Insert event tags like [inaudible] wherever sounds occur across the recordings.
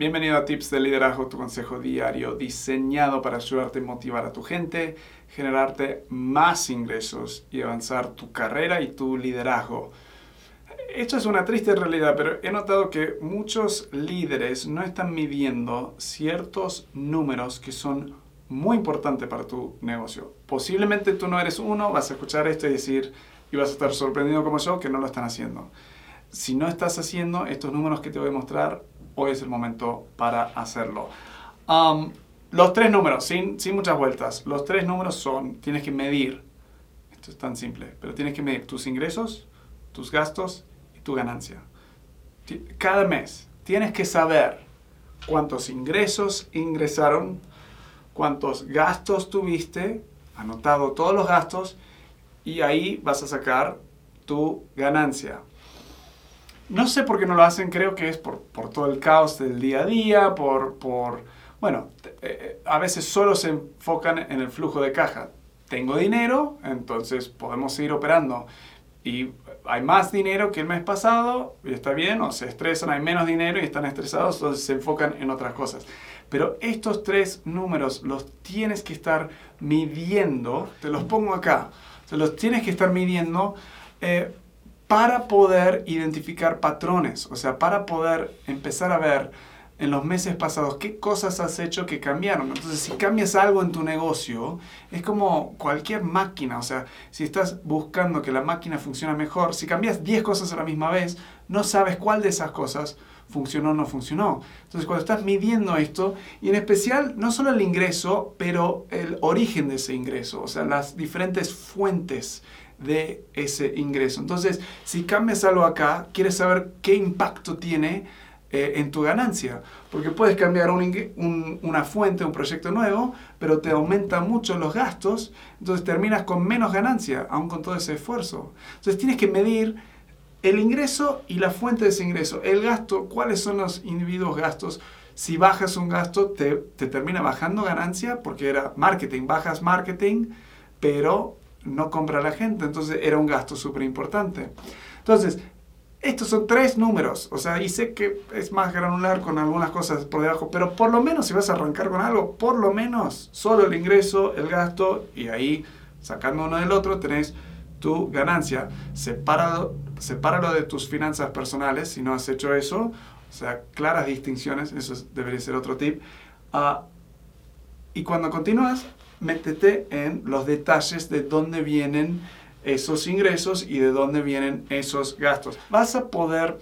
Bienvenido a Tips de Liderazgo, tu consejo diario diseñado para ayudarte a motivar a tu gente, generarte más ingresos y avanzar tu carrera y tu liderazgo. Esto es una triste realidad, pero he notado que muchos líderes no están midiendo ciertos números que son muy importantes para tu negocio. Posiblemente tú no eres uno, vas a escuchar esto y decir, y vas a estar sorprendido como yo, que no lo están haciendo. Si no estás haciendo estos números que te voy a mostrar, hoy es el momento para hacerlo. Los tres números, sin, sin muchas vueltas, los tres números son, tienes que medir, esto es tan simple, pero tienes que medir tus ingresos, tus gastos y tu ganancia. Cada mes tienes que saber cuántos ingresos ingresaron, cuántos gastos tuviste, anotado todos los gastos, y ahí vas a sacar tu ganancia. No sé por qué no lo hacen, creo que es por, todo el caos del día a día, por, por bueno, eh, a veces solo se enfocan en el flujo de caja. Tengo dinero, entonces podemos seguir operando. Y hay más dinero que el mes pasado, y está bien, o se estresan, hay menos dinero y están estresados, entonces se enfocan en otras cosas. Pero estos tres números los tienes que estar midiendo, te los pongo acá, se los tienes que estar midiendo eh, para poder identificar patrones, o sea, para poder empezar a ver en los meses pasados qué cosas has hecho que cambiaron. Entonces, si cambias algo en tu negocio, es como cualquier máquina, o sea, si estás buscando que la máquina funcione mejor, si cambias 10 cosas a la misma vez, no sabes cuál de esas cosas funcionó o no funcionó. Entonces, cuando estás midiendo esto, y en especial no solo el ingreso, pero el origen de ese ingreso, o sea, las diferentes fuentes de ese ingreso. Entonces, si cambias algo acá, quieres saber qué impacto tiene eh, en tu ganancia. Porque puedes cambiar una fuente, un proyecto nuevo, pero te aumenta mucho los gastos, entonces terminas con menos ganancia, aún con todo ese esfuerzo. Entonces tienes que medir el ingreso y la fuente de ese ingreso. El gasto, cuáles son los individuos gastos. Si bajas un gasto, te, te termina bajando ganancia porque era marketing. Bajas marketing, pero no compra la gente, entonces era un gasto súper importante. Entonces, estos son tres números, o sea, y sé que es más granular con algunas cosas por debajo, pero por lo menos si vas a arrancar con algo, por lo menos solo el ingreso, el gasto, y ahí sacando uno del otro tenés tu ganancia. Sepáralo, sepáralo de tus finanzas personales si no has hecho eso, o sea, claras distinciones, eso debería ser otro tip. Uh, y cuando continúas, métete en los detalles de dónde vienen esos ingresos y de dónde vienen esos gastos. Vas a poder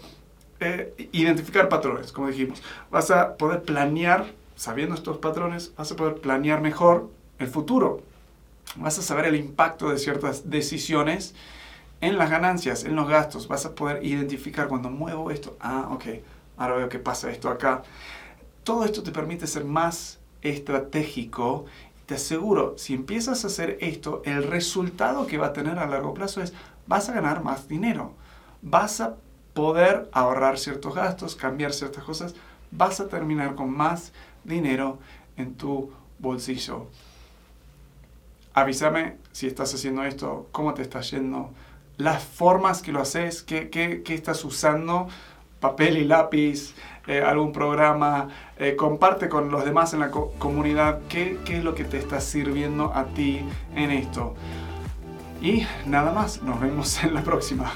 eh, identificar patrones, como dijimos. Vas a poder planear, sabiendo estos patrones, vas a poder planear mejor el futuro. Vas a saber el impacto de ciertas decisiones en las ganancias, en los gastos. Vas a poder identificar cuando muevo esto. Ah, ok, ahora veo que pasa esto acá. Todo esto te permite ser más estratégico te aseguro, si empiezas a hacer esto, el resultado que va a tener a largo plazo es, vas a ganar más dinero, vas a poder ahorrar ciertos gastos, cambiar ciertas cosas, vas a terminar con más dinero en tu bolsillo. Avísame si estás haciendo esto, cómo te está yendo, las formas que lo haces, qué, qué, qué estás usando papel y lápiz, eh, algún programa, eh, comparte con los demás en la comunidad qué, qué es lo que te está sirviendo a ti en esto. Y nada más, nos vemos [laughs] en la próxima.